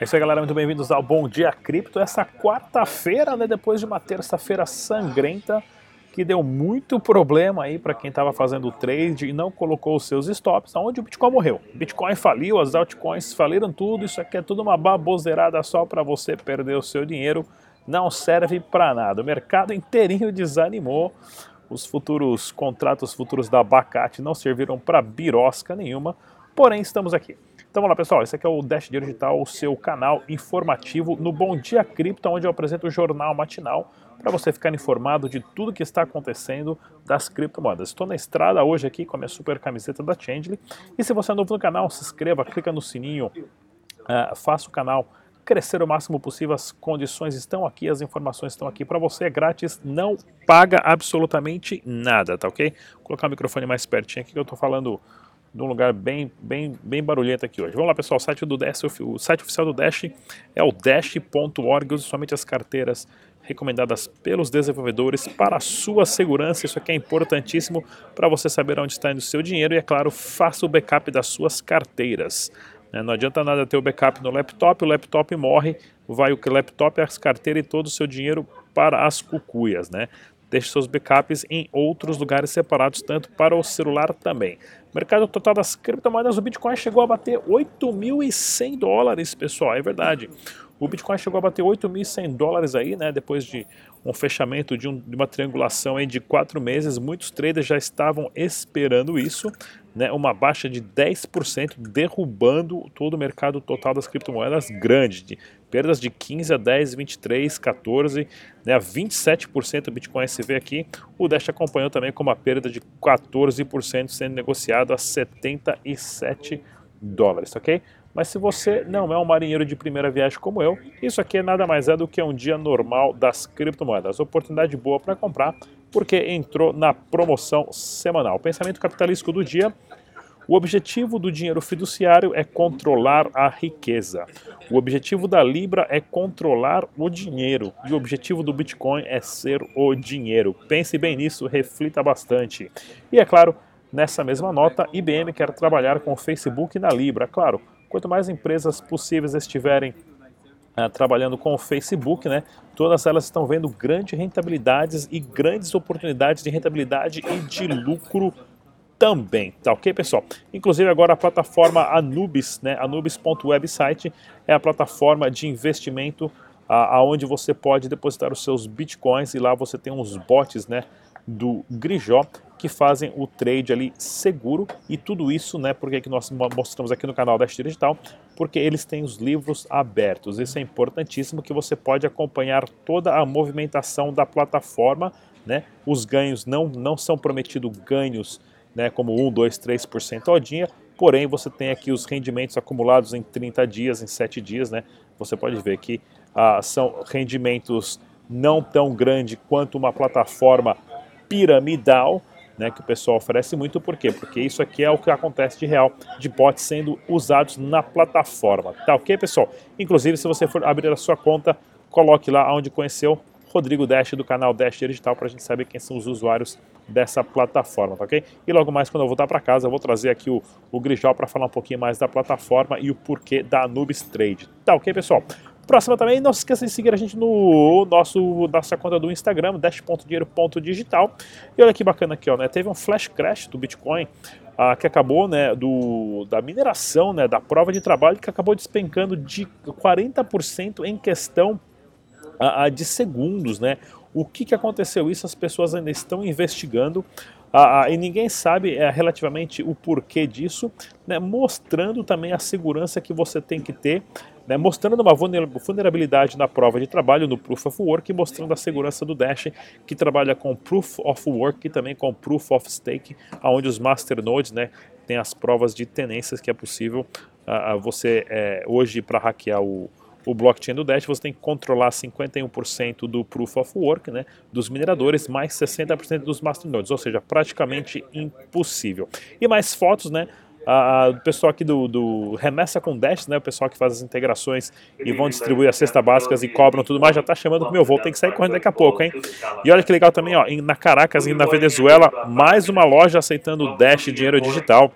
É isso aí, galera. Muito bem-vindos ao Bom Dia Cripto. Essa quarta-feira, né, depois de uma terça-feira sangrenta, que deu muito problema aí para quem estava fazendo trade e não colocou os seus stops, onde o Bitcoin morreu. Bitcoin faliu, as altcoins faliram tudo. Isso aqui é tudo uma baboseirada só para você perder o seu dinheiro. Não serve para nada. O mercado inteirinho desanimou. Os futuros contratos futuros da abacate não serviram para birosca nenhuma. Porém, estamos aqui. Então vamos lá, pessoal. Esse aqui é o Dash Dinheiro Digital, o seu canal informativo no Bom Dia Cripto, onde eu apresento o jornal matinal para você ficar informado de tudo que está acontecendo das criptomoedas. Estou na estrada hoje aqui com a minha super camiseta da Changely. E se você é novo no canal, se inscreva, clica no sininho, uh, faça o canal crescer o máximo possível. As condições estão aqui, as informações estão aqui para você, é grátis, não paga absolutamente nada, tá ok? Vou colocar o microfone mais pertinho aqui que eu estou falando num lugar bem, bem, bem barulhento aqui hoje. Vamos lá, pessoal, o site, do Dash, o site oficial do Dash é o dash.org, use somente as carteiras recomendadas pelos desenvolvedores para a sua segurança. Isso aqui é importantíssimo para você saber onde está indo o seu dinheiro e, é claro, faça o backup das suas carteiras. Né? Não adianta nada ter o backup no laptop, o laptop morre, vai o laptop, as carteiras e todo o seu dinheiro para as cucuias, né? Deixe seus backups em outros lugares separados, tanto para o celular também. Mercado total das criptomoedas, o Bitcoin chegou a bater 8.100 dólares, pessoal, é verdade. O Bitcoin chegou a bater 8.100 dólares aí, né, depois de um fechamento de, um, de, uma triangulação aí de quatro meses. Muitos traders já estavam esperando isso, né, uma baixa de 10%, derrubando todo o mercado total das criptomoedas grande, de perdas de 15 a 10, 23, 14, né, a 27% do Bitcoin SV aqui. O Dash acompanhou também com uma perda de 14% sendo negociado a 77 dólares, ok? Mas se você não é um marinheiro de primeira viagem como eu, isso aqui nada mais é do que um dia normal das criptomoedas. Oportunidade boa para comprar, porque entrou na promoção semanal. Pensamento capitalístico do dia. O objetivo do dinheiro fiduciário é controlar a riqueza. O objetivo da Libra é controlar o dinheiro. E o objetivo do Bitcoin é ser o dinheiro. Pense bem nisso, reflita bastante. E é claro, nessa mesma nota, IBM quer trabalhar com o Facebook na Libra. Claro, Quanto mais empresas possíveis estiverem uh, trabalhando com o Facebook, né, todas elas estão vendo grandes rentabilidades e grandes oportunidades de rentabilidade e de lucro também, tá ok, pessoal? Inclusive agora a plataforma Anubis, né, anubis.website é a plataforma de investimento aonde você pode depositar os seus bitcoins e lá você tem uns bots, né, do Grijó que fazem o trade ali seguro e tudo isso, né, porque que nós mostramos aqui no canal da Digital, porque eles têm os livros abertos. Isso é importantíssimo que você pode acompanhar toda a movimentação da plataforma, né? Os ganhos não não são prometidos ganhos, né, como 1, 2, 3% ao dia, porém você tem aqui os rendimentos acumulados em 30 dias, em 7 dias, né? Você pode ver que ah, são rendimentos não tão grande quanto uma plataforma piramidal, né, que o pessoal oferece muito, por quê? Porque isso aqui é o que acontece de real, de bots sendo usados na plataforma, tá ok, pessoal? Inclusive, se você for abrir a sua conta, coloque lá onde conheceu Rodrigo Dash do canal Dash Digital para a gente saber quem são os usuários dessa plataforma, tá ok? E logo mais quando eu voltar para casa eu vou trazer aqui o, o Grijal para falar um pouquinho mais da plataforma e o porquê da Anubis Trade, tá ok, pessoal? Próxima também, não se esqueça de seguir a gente no nosso nossa conta do Instagram, dash.dinheiro.digital. E olha que bacana aqui, ó, né? Teve um flash crash do Bitcoin ah, que acabou, né, do, da mineração, né, da prova de trabalho que acabou despencando de 40% em questão ah, de segundos, né? O que, que aconteceu isso? As pessoas ainda estão investigando. Ah, e ninguém sabe é, relativamente o porquê disso, né, mostrando também a segurança que você tem que ter né, mostrando uma vulnerabilidade na prova de trabalho, no Proof of Work, mostrando a segurança do Dash, que trabalha com Proof of Work e também com Proof of Stake, onde os masternodes né, têm as provas de tenências que é possível uh, você, é, hoje, para hackear o, o blockchain do Dash, você tem que controlar 51% do Proof of Work, né, dos mineradores, mais 60% dos masternodes, ou seja, praticamente impossível. E mais fotos, né, o pessoal aqui do, do, Remessa com Dash, né, o pessoal que faz as integrações e vão distribuir as cestas básicas e cobram tudo mais, já está chamando pro meu voo, tem que sair correndo daqui a pouco, hein? E olha que legal também, ó, na Caracas e na Venezuela, mais uma loja aceitando Dash dinheiro digital.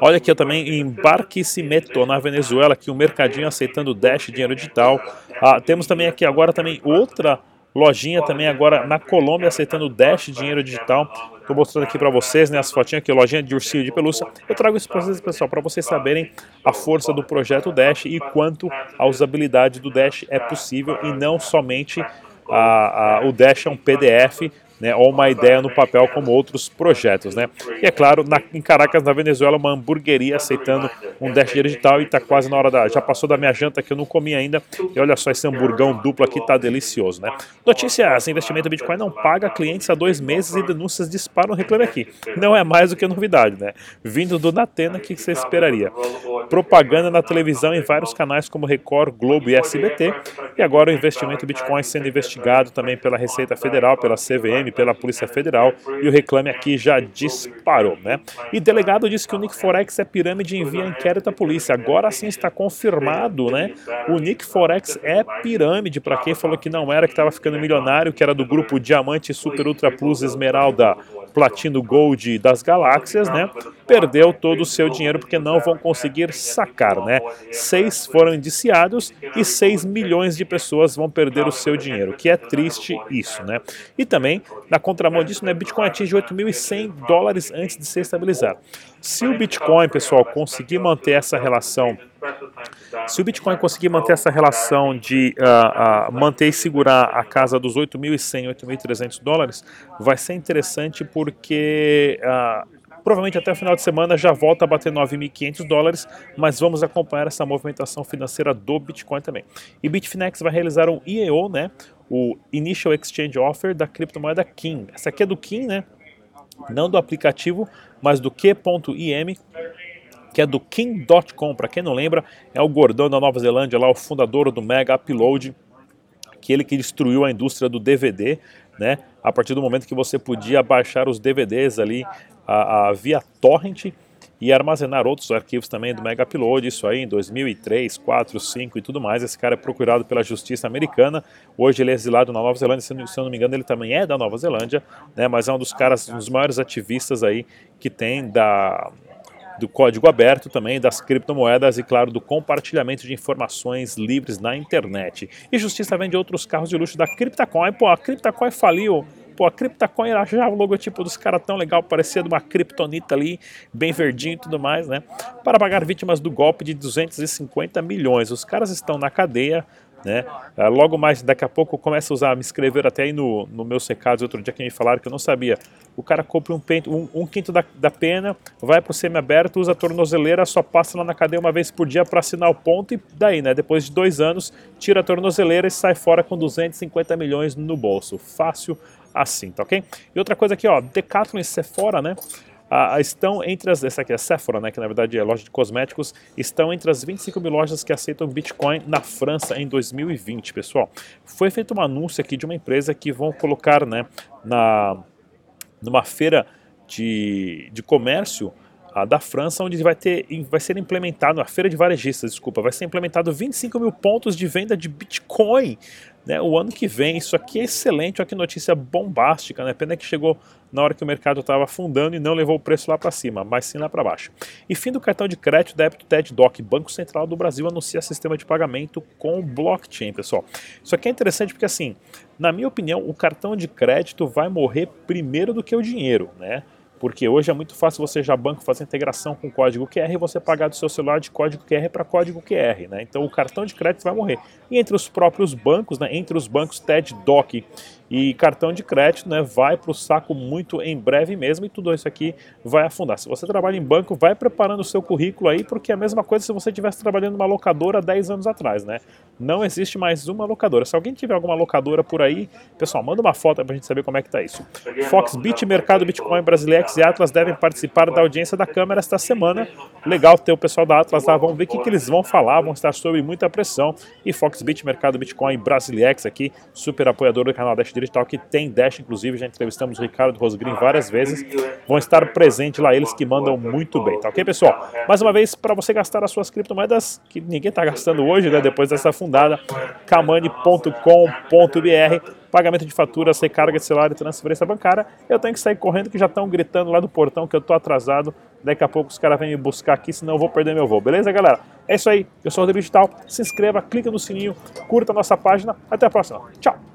Olha aqui eu também em Barquisimeto, na Venezuela, aqui o um mercadinho aceitando Dash, dinheiro digital. Ah, temos também aqui agora também outra lojinha também agora na Colômbia aceitando Dash, dinheiro digital. Estou mostrando aqui para vocês né, as fotinhas aqui, lojinha de ursinho de pelúcia. Eu trago isso para vocês, pessoal, para vocês saberem a força do projeto Dash e quanto a usabilidade do Dash é possível e não somente a, a, o Dash é um PDF né, ou uma ideia no papel como outros projetos. Né? E é claro, na, em Caracas, na Venezuela, uma hamburgueria aceitando um dash digital e está quase na hora da. Já passou da minha janta que eu não comi ainda. E olha só esse hamburgão duplo aqui, tá delicioso. Né? Notícia: esse investimento Bitcoin não paga clientes há dois meses e denúncias disparam reclame aqui. Não é mais do que novidade, né? Vindo do Natena, o que você esperaria? Propaganda na televisão em vários canais como Record, Globo e SBT. E agora o investimento Bitcoin sendo investigado também pela Receita Federal, pela CVM pela Polícia Federal e o reclame aqui já disparou, né? E delegado disse que o Nick Forex é pirâmide e envia inquérito à polícia. Agora sim está confirmado, né? O Nick Forex é pirâmide, para quem falou que não era, que estava ficando milionário, que era do grupo Diamante Super Ultra Plus Esmeralda Platino Gold das galáxias, né? Perdeu todo o seu dinheiro porque não vão conseguir sacar, né? Seis foram indiciados e 6 milhões de pessoas vão perder o seu dinheiro, que é triste isso, né? E também, na contramão disso, né, Bitcoin atinge 8.100 dólares antes de se estabilizar. Se o Bitcoin, pessoal, conseguir manter essa relação se o Bitcoin conseguir manter essa relação de uh, uh, manter e segurar a casa dos 8.100, 8.300 dólares, vai ser interessante porque uh, provavelmente até o final de semana já volta a bater 9.500 dólares, mas vamos acompanhar essa movimentação financeira do Bitcoin também. E Bitfinex vai realizar um IEO, né, o Initial Exchange Offer da criptomoeda KIM. Essa aqui é do KIM, né, não do aplicativo, mas do Q.im, que é do King.com. Para quem não lembra, é o gordão da Nova Zelândia, lá o fundador do Mega Upload, aquele que destruiu a indústria do DVD, né? A partir do momento que você podia baixar os DVDs ali a, a via torrent e armazenar outros arquivos também do Mega Upload, isso aí em 2003, 4, 5 e tudo mais. Esse cara é procurado pela justiça americana. Hoje ele é exilado na Nova Zelândia, se eu não me engano, ele também é da Nova Zelândia, né? Mas é um dos caras, um dos maiores ativistas aí que tem da do código aberto também, das criptomoedas e, claro, do compartilhamento de informações livres na internet. E justiça vende outros carros de luxo da Cryptocoin. Pô, a Cryptocoin faliu. Pô, a Cryptocoin era já o logotipo dos caras tão legal, parecia de uma criptonita ali, bem verdinho e tudo mais, né? Para pagar vítimas do golpe de 250 milhões. Os caras estão na cadeia, né? Ah, logo mais, daqui a pouco, começa a usar, me escrever até aí no, no meus recados outro dia que me falaram que eu não sabia. O cara compra um, pente, um, um quinto da, da pena, vai para o semi-aberto, usa a tornozeleira, só passa lá na cadeia uma vez por dia para assinar o ponto e daí, né? Depois de dois anos, tira a tornozeleira e sai fora com 250 milhões no bolso. Fácil assim, tá ok? E outra coisa aqui, ó, Decathlon e Sephora, né? ah, estão entre as. Essa aqui é Sephora, né, que na verdade é loja de cosméticos, estão entre as 25 mil lojas que aceitam Bitcoin na França em 2020, pessoal. Foi feito um anúncio aqui de uma empresa que vão colocar né, na, numa feira de, de comércio ah, da França, onde vai, ter, vai ser implementado, a feira de varejistas, desculpa, vai ser implementado 25 mil pontos de venda de Bitcoin né, o ano que vem. Isso aqui é excelente, olha que notícia bombástica, né? Pena que chegou na hora que o mercado estava afundando e não levou o preço lá para cima, mas sim lá para baixo. E fim do cartão de crédito débito TED Doc, Banco Central do Brasil anuncia sistema de pagamento com blockchain, pessoal. Isso aqui é interessante porque assim, na minha opinião, o cartão de crédito vai morrer primeiro do que o dinheiro, né? Porque hoje é muito fácil você já banco fazer integração com código QR e você pagar do seu celular de código QR para código QR, né? Então o cartão de crédito vai morrer. E entre os próprios bancos, né, entre os bancos TED Doc e cartão de crédito né, vai para o saco muito em breve mesmo e tudo isso aqui vai afundar. Se você trabalha em banco, vai preparando o seu currículo aí, porque é a mesma coisa se você estivesse trabalhando numa locadora 10 anos atrás, né? Não existe mais uma locadora. Se alguém tiver alguma locadora por aí, pessoal, manda uma foto para a gente saber como é que tá isso. Foxbit, Mercado Bitcoin, Brasilex e Atlas devem participar da audiência da Câmara esta semana. Legal ter o pessoal da Atlas lá, vamos ver o que, que eles vão falar, vão estar sob muita pressão. E Foxbit, Mercado Bitcoin, Brasilex aqui, super apoiador do canal Dash Digital, que tem Dash, inclusive, já entrevistamos o Ricardo Rosgrim várias vezes, vão estar presentes lá, eles que mandam muito bem, tá ok, pessoal? Mais uma vez, para você gastar as suas criptomoedas, que ninguém está gastando hoje, né, depois dessa fundada, kamani.com.br, pagamento de faturas, recarga de celular e transferência bancária, eu tenho que sair correndo que já estão gritando lá do portão que eu estou atrasado Daqui a pouco os caras vêm me buscar aqui, senão eu vou perder meu voo. Beleza, galera? É isso aí. Eu sou o Rodrigo Digital. Se inscreva, clica no sininho, curta a nossa página. Até a próxima. Tchau!